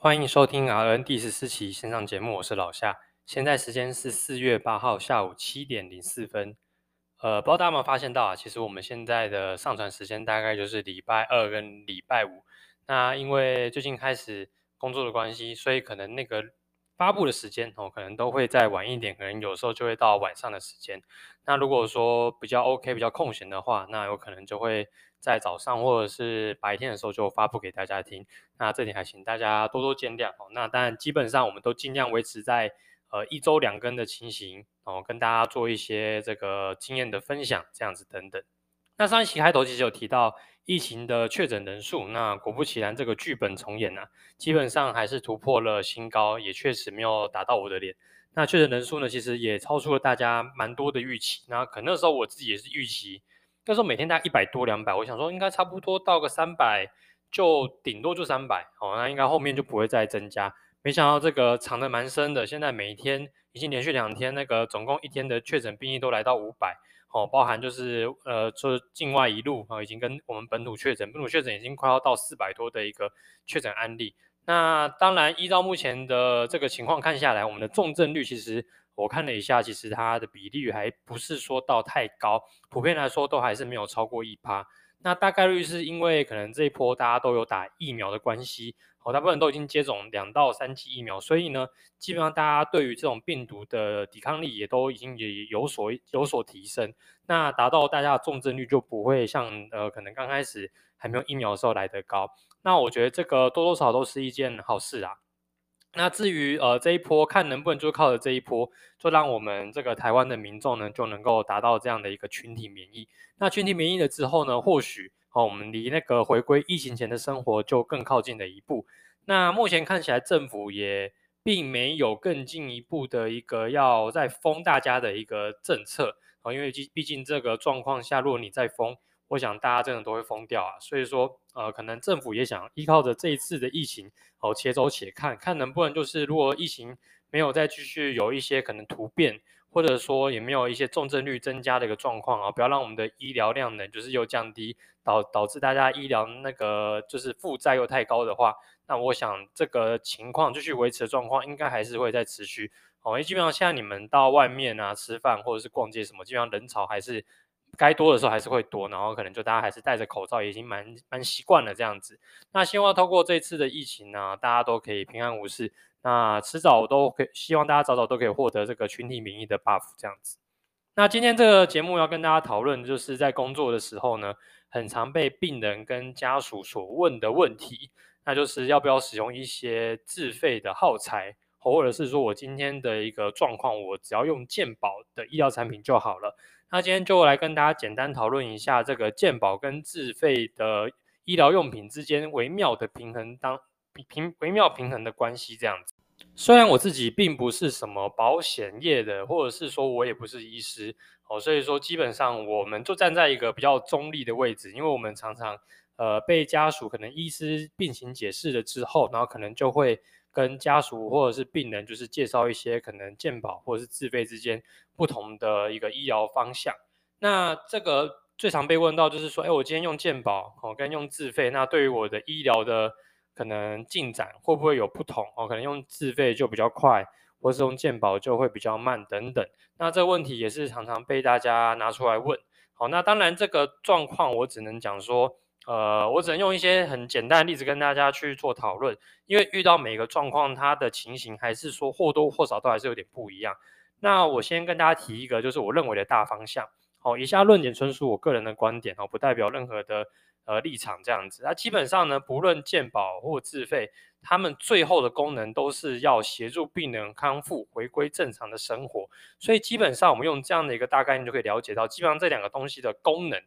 欢迎收听 RN 第十四期线上节目，我是老夏。现在时间是四月八号下午七点零四分。呃，不知道大家有没有发现到啊？其实我们现在的上传时间大概就是礼拜二跟礼拜五。那因为最近开始工作的关系，所以可能那个发布的时间哦，可能都会再晚一点，可能有时候就会到晚上的时间。那如果说比较 OK、比较空闲的话，那有可能就会在早上或者是白天的时候就发布给大家听。那这点还请大家多多见谅哦。那当然，基本上我们都尽量维持在。呃，一周两更的情形，哦，跟大家做一些这个经验的分享，这样子等等。那上一期开头其实有提到疫情的确诊人数，那果不其然，这个剧本重演啊，基本上还是突破了新高，也确实没有打到我的脸。那确诊人数呢，其实也超出了大家蛮多的预期。那可能那时候我自己也是预期，那时候每天大概一百多两百，我想说应该差不多到个三百，就顶多就三百，哦，那应该后面就不会再增加。没想到这个藏得蛮深的，现在每天已经连续两天，那个总共一天的确诊病例都来到五百，哦，包含就是呃，就是境外一路啊，已经跟我们本土确诊，本土确诊已经快要到四百多的一个确诊案例。那当然，依照目前的这个情况看下来，我们的重症率其实我看了一下，其实它的比例还不是说到太高，普遍来说都还是没有超过一趴。那大概率是因为可能这一波大家都有打疫苗的关系。哦，大部分都已经接种两到三剂疫苗，所以呢，基本上大家对于这种病毒的抵抗力也都已经也有所有所提升，那达到大家的重症率就不会像呃可能刚开始还没有疫苗的时候来得高。那我觉得这个多多少少都是一件好事啊。那至于呃这一波看能不能就靠着这一波，就让我们这个台湾的民众呢就能够达到这样的一个群体免疫。那群体免疫了之后呢，或许。哦，我们离那个回归疫情前的生活就更靠近了一步。那目前看起来，政府也并没有更进一步的一个要再封大家的一个政策。哦，因为毕毕竟这个状况下，如果你再封，我想大家真的都会疯掉啊。所以说，呃，可能政府也想依靠着这一次的疫情，哦，且走且看，看能不能就是如果疫情没有再继续有一些可能突变。或者说也没有一些重症率增加的一个状况啊，不要让我们的医疗量能就是又降低，导导致大家医疗那个就是负债又太高的话，那我想这个情况继续维持的状况应该还是会再持续。哦，因为基本上现在你们到外面啊吃饭或者是逛街什么，基本上人潮还是该多的时候还是会多，然后可能就大家还是戴着口罩，已经蛮蛮习惯了这样子。那希望透过这次的疫情呢，大家都可以平安无事。那迟早都可以，希望大家早早都可以获得这个群体免疫的 buff 这样子。那今天这个节目要跟大家讨论，就是在工作的时候呢，很常被病人跟家属所问的问题，那就是要不要使用一些自费的耗材，或者是说我今天的一个状况，我只要用健保的医疗产品就好了。那今天就来跟大家简单讨论一下这个健保跟自费的医疗用品之间微妙的平衡当。平微妙平衡的关系这样子，虽然我自己并不是什么保险业的，或者是说我也不是医师哦，所以说基本上我们就站在一个比较中立的位置，因为我们常常呃被家属可能医师病情解释了之后，然后可能就会跟家属或者是病人就是介绍一些可能健保或者是自费之间不同的一个医疗方向。那这个最常被问到就是说，哎，我今天用健保哦，跟用自费，那对于我的医疗的。可能进展会不会有不同哦？可能用自费就比较快，或是用健保就会比较慢等等。那这个问题也是常常被大家拿出来问。好，那当然这个状况我只能讲说，呃，我只能用一些很简单的例子跟大家去做讨论，因为遇到每个状况，它的情形还是说或多或少都还是有点不一样。那我先跟大家提一个，就是我认为的大方向。好，以下论点纯属我个人的观点哦，不代表任何的。呃，立场这样子，那基本上呢，不论健保或自费，他们最后的功能都是要协助病人康复，回归正常的生活。所以基本上，我们用这样的一个大概念就可以了解到，基本上这两个东西的功能，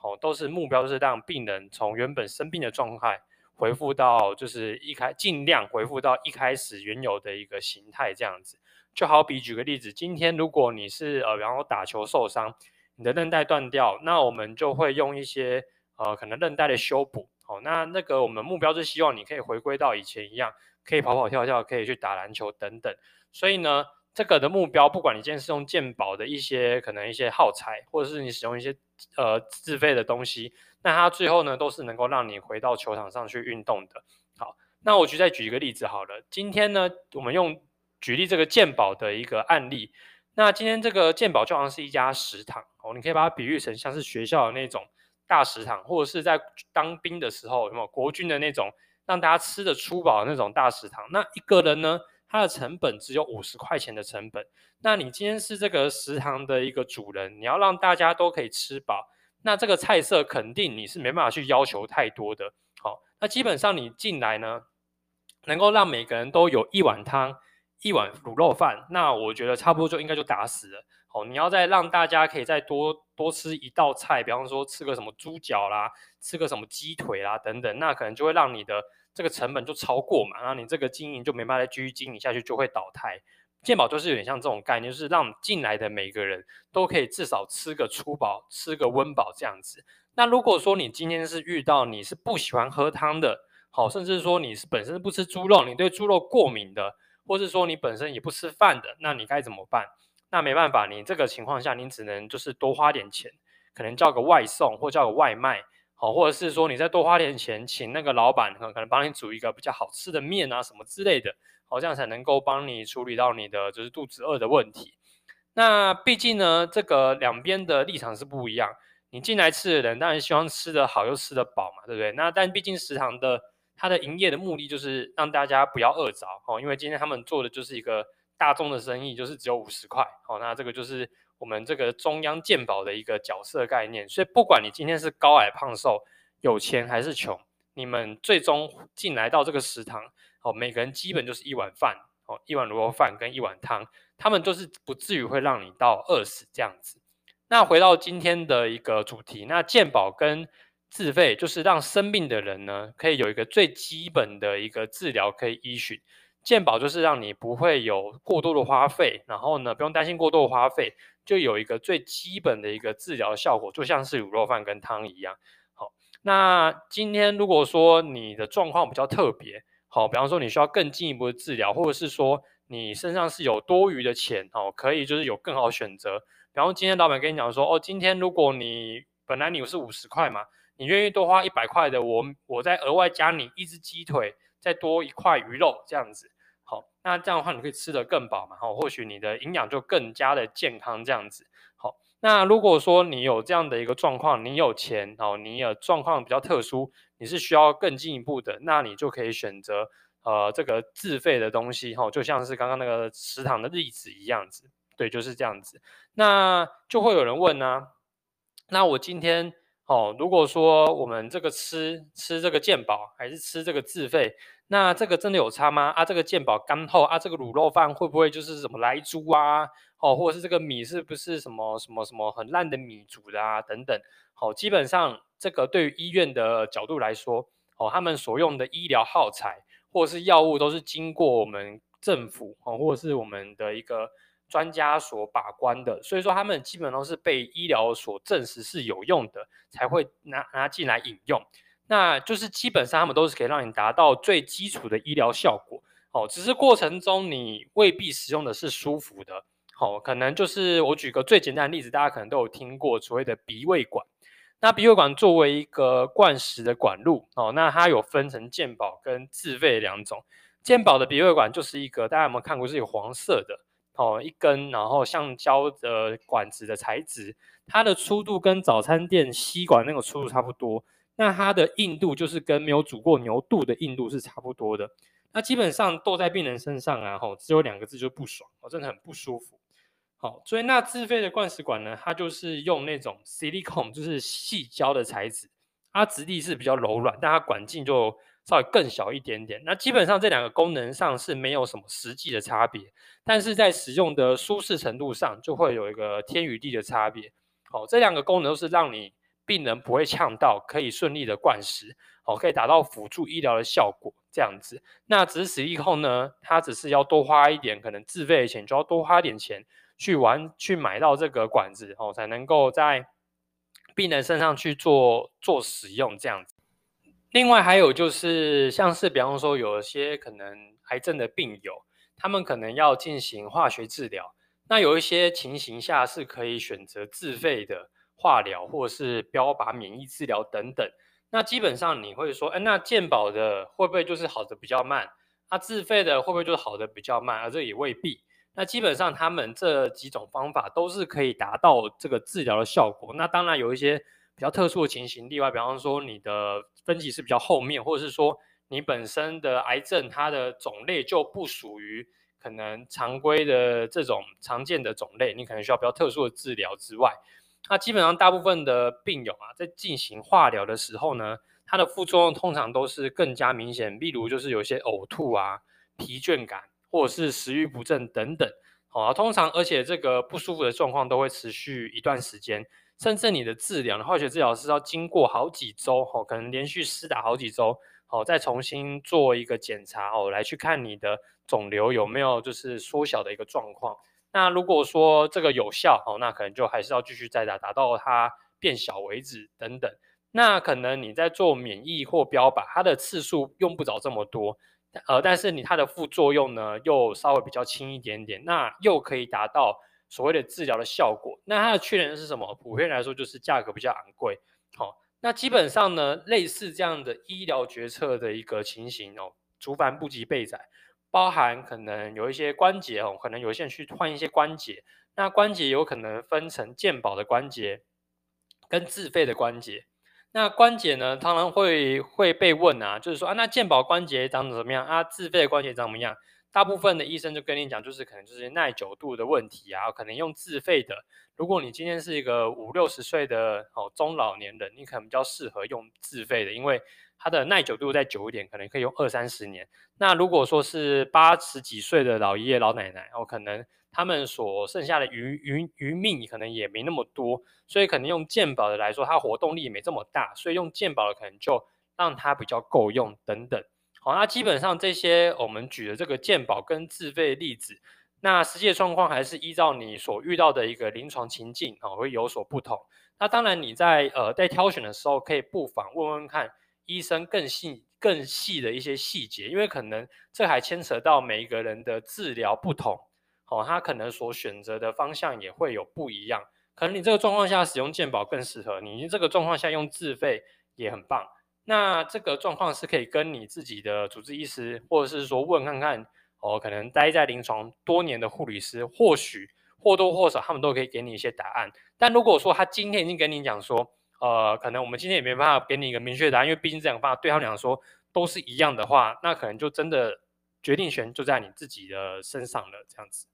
哦，都是目标，就是让病人从原本生病的状态恢复到，就是一开尽量恢复到一开始原有的一个形态这样子。就好比举个例子，今天如果你是呃，然后打球受伤，你的韧带断掉，那我们就会用一些。呃，可能韧带的修补，哦，那那个我们目标是希望你可以回归到以前一样，可以跑跑跳跳，可以去打篮球等等。所以呢，这个的目标，不管你今天是用健保的一些可能一些耗材，或者是你使用一些呃自费的东西，那它最后呢都是能够让你回到球场上去运动的。好，那我就再举一个例子好了。今天呢，我们用举例这个健保的一个案例。那今天这个健保就好像是一家食堂哦，你可以把它比喻成像是学校的那种大食堂，或者是在当兵的时候有没有国军的那种让大家吃得粗饱的那种大食堂。那一个人呢，它的成本只有五十块钱的成本。那你今天是这个食堂的一个主人，你要让大家都可以吃饱，那这个菜色肯定你是没办法去要求太多的。好，那基本上你进来呢，能够让每个人都有一碗汤。一碗卤肉饭，那我觉得差不多就应该就打死了。哦，你要再让大家可以再多多吃一道菜，比方说吃个什么猪脚啦，吃个什么鸡腿啦等等，那可能就会让你的这个成本就超过嘛，然后你这个经营就没办法再继续经营下去，就会倒台。健保就是有点像这种概念，就是让进来的每个人都可以至少吃个粗饱，吃个温饱这样子。那如果说你今天是遇到你是不喜欢喝汤的，好，甚至说你是本身不吃猪肉，你对猪肉过敏的。或是说你本身也不吃饭的，那你该怎么办？那没办法，你这个情况下，你只能就是多花点钱，可能叫个外送或叫个外卖，好，或者是说你再多花点钱，请那个老板可能帮你煮一个比较好吃的面啊什么之类的，好，这样才能够帮你处理到你的就是肚子饿的问题。那毕竟呢，这个两边的立场是不一样，你进来吃的人当然希望吃得好又吃得饱嘛，对不对？那但毕竟食堂的。它的营业的目的就是让大家不要饿着哦，因为今天他们做的就是一个大众的生意，就是只有五十块哦。那这个就是我们这个中央健保的一个角色概念。所以不管你今天是高矮胖瘦、有钱还是穷，你们最终进来到这个食堂哦，每个人基本就是一碗饭哦，一碗卤肉饭跟一碗汤，他们都是不至于会让你到饿死这样子。那回到今天的一个主题，那健保跟自费就是让生病的人呢，可以有一个最基本的一个治疗可以依循。健保就是让你不会有过多的花费，然后呢，不用担心过多的花费，就有一个最基本的一个治疗效果，就像是卤肉饭跟汤一样。好，那今天如果说你的状况比较特别，好，比方说你需要更进一步的治疗，或者是说你身上是有多余的钱，哦，可以就是有更好选择。比方今天老板跟你讲说，哦，今天如果你本来你是五十块嘛。你愿意多花一百块的，我我再额外加你一只鸡腿，再多一块鱼肉这样子，好，那这样的话你可以吃得更饱嘛，好，或许你的营养就更加的健康这样子，好，那如果说你有这样的一个状况，你有钱，哦，你有状况比较特殊，你是需要更进一步的，那你就可以选择呃这个自费的东西，哈，就像是刚刚那个食堂的例子一样子，对，就是这样子，那就会有人问呢、那我今天。哦，如果说我们这个吃吃这个健保，还是吃这个自费，那这个真的有差吗？啊，这个健保干厚啊，这个卤肉饭会不会就是什么来猪啊？哦，或者是这个米是不是什么什么什么很烂的米煮的啊？等等。好，基本上这个对于医院的角度来说，哦，他们所用的医疗耗材或者是药物都是经过我们政府哦，或者是我们的一个。专家所把关的，所以说他们基本都是被医疗所证实是有用的，才会拿拿进来饮用。那就是基本上他们都是可以让你达到最基础的医疗效果。哦，只是过程中你未必使用的是舒服的。哦，可能就是我举个最简单的例子，大家可能都有听过所谓的鼻胃管。那鼻胃管作为一个灌食的管路，哦，那它有分成健保跟自费两种。健保的鼻胃管就是一个，大家有没有看过是有黄色的？哦，一根，然后橡胶的管子的材质，它的粗度跟早餐店吸管那个粗度差不多。那它的硬度就是跟没有煮过牛肚的硬度是差不多的。那基本上斗在病人身上啊，吼，只有两个字，就不爽，哦，真的很不舒服。好，所以那自费的灌食管呢，它就是用那种 silicone，就是细胶的材质，它质地是比较柔软，但它管径就稍微更小一点点，那基本上这两个功能上是没有什么实际的差别，但是在使用的舒适程度上就会有一个天与地的差别。好，这两个功能都是让你病人不会呛到，可以顺利的灌食，好，可以达到辅助医疗的效果这样子。那只是以后呢，它只是要多花一点，可能自费的钱就要多花点钱去玩去买到这个管子，哦，才能够在病人身上去做做使用这样子。另外还有就是，像是比方说，有一些可能癌症的病友，他们可能要进行化学治疗，那有一些情形下是可以选择自费的化疗，或是标靶免疫治疗等等。那基本上你会说，哎，那健保的会不会就是好的比较慢？那自费的会不会就是好的比较慢？而这也未必。那基本上他们这几种方法都是可以达到这个治疗的效果。那当然有一些比较特殊的情形例外，比方说你的分级是比较后面，或者是说你本身的癌症它的种类就不属于可能常规的这种常见的种类，你可能需要比较特殊的治疗之外。那基本上大部分的病友啊，在进行化疗的时候呢，它的副作用通常都是更加明显，例如就是有些呕吐啊、疲倦感，或者是食欲不振等等。好，通常而且这个不舒服的状况都会持续一段时间，甚至你的治疗，化学治疗是要经过好几周，哦，可能连续施打好几周，好，再重新做一个检查，哦，来去看你的肿瘤有没有就是缩小的一个状况。那如果说这个有效哦，那可能就还是要继续再打，打到它变小为止等等。那可能你在做免疫或标靶，它的次数用不着这么多，呃，但是你它的副作用呢又稍微比较轻一点点，那又可以达到所谓的治疗的效果。那它的缺点是什么？普遍来说就是价格比较昂贵。好，那基本上呢，类似这样的医疗决策的一个情形哦，族繁不及备载。包含可能有一些关节哦，可能有些人去换一些关节，那关节有可能分成健保的关节跟自费的关节。那关节呢，常常会会被问啊，就是说啊，那健保关节长得怎么样啊？自费的关节长怎么样？大部分的医生就跟你讲，就是可能就是耐久度的问题啊，可能用自费的。如果你今天是一个五六十岁的哦中老年人，你可能比较适合用自费的，因为它的耐久度再久一点，可能可以用二三十年。那如果说是八十几岁的老爷爷老奶奶，哦，可能他们所剩下的余余余命可能也没那么多，所以可能用健保的来说，它活动力也没这么大，所以用健保的可能就让它比较够用等等。好，那基本上这些我们举的这个健保跟自费例子，那实际状况还是依照你所遇到的一个临床情境啊，会有所不同。那当然你在呃在挑选的时候，可以不妨问问看。医生更细、更细的一些细节，因为可能这还牵扯到每一个人的治疗不同，哦，他可能所选择的方向也会有不一样。可能你这个状况下使用健保更适合你，你这个状况下用自费也很棒。那这个状况是可以跟你自己的主治医师，或者是说问看看，哦，可能待在临床多年的护理师，或许或多或少他们都可以给你一些答案。但如果说他今天已经跟你讲说，呃，可能我们今天也没办法给你一个明确答案，因为毕竟这两方对他们来说都是一样的话，那可能就真的决定权就在你自己的身上了。这样子，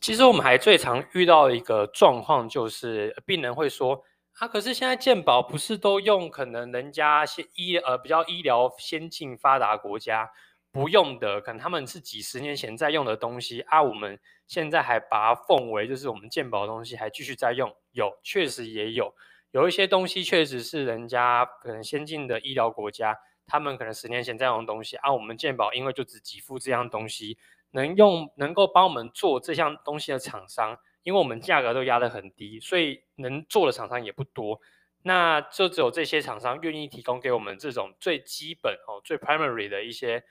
其实我们还最常遇到一个状况就是，病人会说啊，可是现在健保不是都用可能人家先医呃比较医疗先进发达国家不用的，可能他们是几十年前在用的东西啊，我们现在还把它奉为就是我们健保的东西，还继续在用，有确实也有。有一些东西确实是人家可能先进的医疗国家，他们可能十年前在用的东西啊，我们健保因为就只给付这样东西，能用能够帮我们做这项东西的厂商，因为我们价格都压得很低，所以能做的厂商也不多，那就只有这些厂商愿意提供给我们这种最基本哦、最 primary 的一些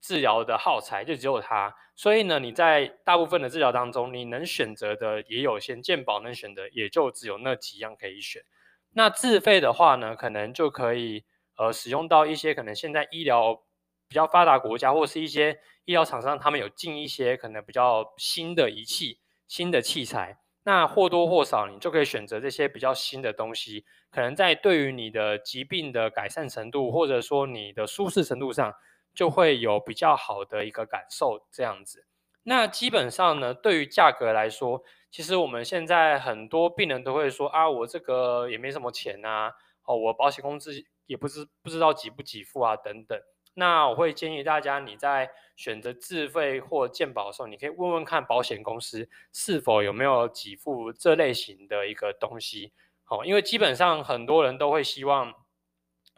治疗的耗材，就只有它。所以呢，你在大部分的治疗当中，你能选择的也有限，健保能选的也就只有那几样可以选。那自费的话呢，可能就可以呃使用到一些可能现在医疗比较发达国家，或是一些医疗厂商，他们有进一些可能比较新的仪器、新的器材。那或多或少，你就可以选择这些比较新的东西，可能在对于你的疾病的改善程度，或者说你的舒适程度上，就会有比较好的一个感受。这样子，那基本上呢，对于价格来说。其实我们现在很多病人都会说啊，我这个也没什么钱呐，哦，我保险公司也不知不知道给不给付啊，等等。那我会建议大家，你在选择自费或健保的时候，你可以问问看保险公司是否有没有给付这类型的一个东西。哦，因为基本上很多人都会希望，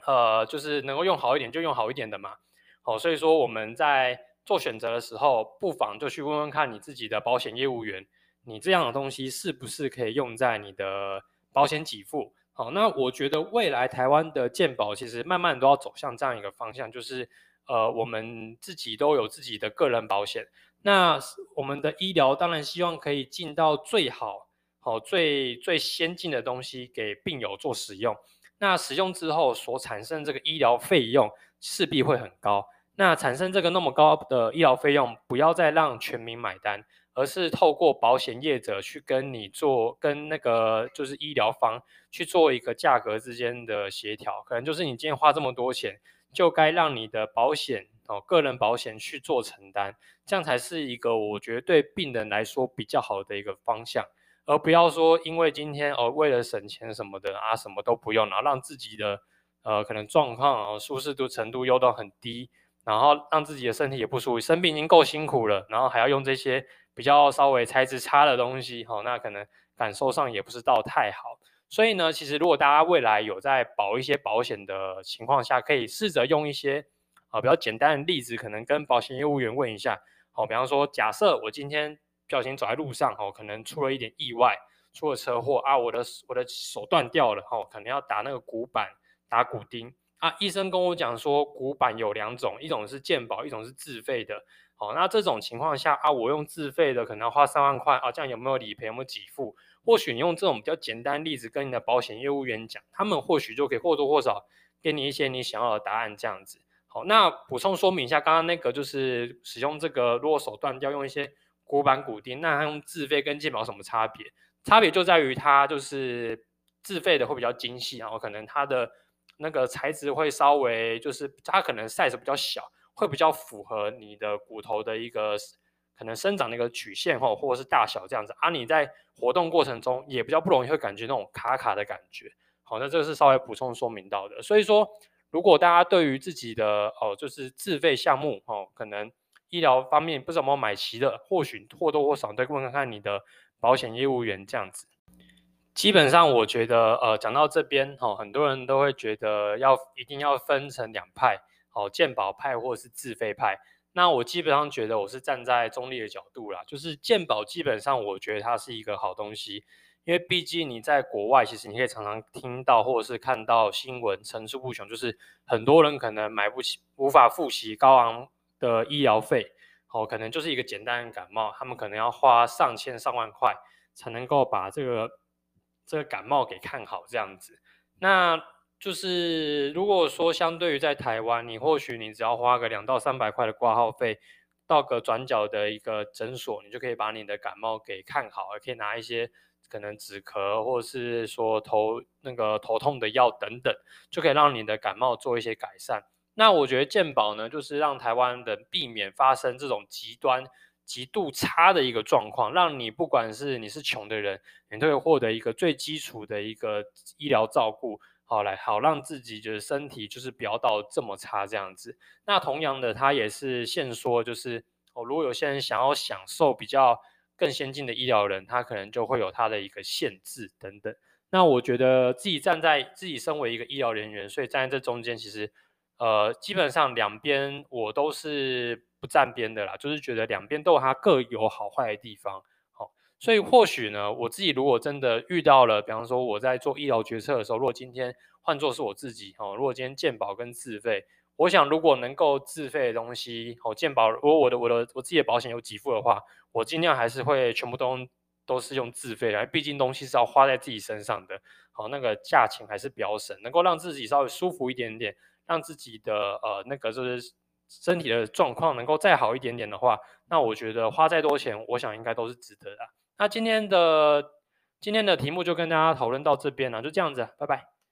呃，就是能够用好一点就用好一点的嘛。哦，所以说我们在做选择的时候，不妨就去问问看你自己的保险业务员。你这样的东西是不是可以用在你的保险给付？好，那我觉得未来台湾的健保其实慢慢都要走向这样一个方向，就是呃，我们自己都有自己的个人保险。那我们的医疗当然希望可以进到最好、好最最先进的东西给病友做使用。那使用之后所产生这个医疗费用势必会很高。那产生这个那么高的医疗费用，不要再让全民买单，而是透过保险业者去跟你做，跟那个就是医疗方去做一个价格之间的协调。可能就是你今天花这么多钱，就该让你的保险哦，个人保险去做承担，这样才是一个我觉得对病人来说比较好的一个方向，而不要说因为今天哦为了省钱什么的啊，什么都不用，然后让自己的呃可能状况哦舒适度程度又都很低。然后让自己的身体也不舒服，生病已经够辛苦了，然后还要用这些比较稍微材质差的东西，哦，那可能感受上也不是到太好。所以呢，其实如果大家未来有在保一些保险的情况下，可以试着用一些啊、比较简单的例子，可能跟保险业务员问一下，好、比方说，假设我今天不小心走在路上，哦，可能出了一点意外，出了车祸啊，我的我的手断掉了，哦，可能要打那个骨板，打骨钉。啊，医生跟我讲说，骨板有两种，一种是健保，一种是自费的。好，那这种情况下啊，我用自费的可能要花三万块啊，这样有没有理赔？有没有给付？或许你用这种比较简单例子跟你的保险业务员讲，他们或许就可以或多或少给你一些你想要的答案。这样子，好，那补充说明一下，刚刚那个就是使用这个，如果手段要用一些骨板骨钉，那它用自费跟健保有什么差别？差别就在于它就是自费的会比较精细，然后可能它的。那个材质会稍微就是它可能 size 比较小，会比较符合你的骨头的一个可能生长的一个曲线或或者是大小这样子啊，你在活动过程中也比较不容易会感觉那种卡卡的感觉。好，那这个是稍微补充说明到的。所以说，如果大家对于自己的哦就是自费项目哦，可能医疗方面不知道有没有买齐的，或许或多或少再问看看你的保险业务员这样子。基本上，我觉得，呃，讲到这边，哈、哦，很多人都会觉得要一定要分成两派，哦，健保派或者是自费派。那我基本上觉得我是站在中立的角度啦，就是健保基本上我觉得它是一个好东西，因为毕竟你在国外，其实你可以常常听到或者是看到新闻层出不穷，就是很多人可能买不起、无法付起高昂的医疗费，哦，可能就是一个简单的感冒，他们可能要花上千上万块才能够把这个。这个感冒给看好这样子，那就是如果说相对于在台湾，你或许你只要花个两到三百块的挂号费，到个转角的一个诊所，你就可以把你的感冒给看好，也可以拿一些可能止咳或者是说头那个头痛的药等等，就可以让你的感冒做一些改善。那我觉得健保呢，就是让台湾人避免发生这种极端。极度差的一个状况，让你不管是你是穷的人，你都会获得一个最基础的一个医疗照顾，好来好让自己就是身体就是不要到这么差这样子。那同样的，他也是现说，就是哦，如果有些人想要享受比较更先进的医疗人，他可能就会有他的一个限制等等。那我觉得自己站在自己身为一个医疗人员，所以站在这中间，其实呃，基本上两边我都是。不站边的啦，就是觉得两边都有它各有好坏的地方，好，所以或许呢，我自己如果真的遇到了，比方说我在做医疗决策的时候，如果今天换作是我自己，哦，如果今天健保跟自费，我想如果能够自费的东西，哦，健保如果我的我的我自己的保险有给付的话，我尽量还是会全部都都是用自费的，毕竟东西是要花在自己身上的，好，那个价钱还是比较省，能够让自己稍微舒服一点点，让自己的呃那个就是。身体的状况能够再好一点点的话，那我觉得花再多钱，我想应该都是值得的。那今天的今天的题目就跟大家讨论到这边了，就这样子，拜拜。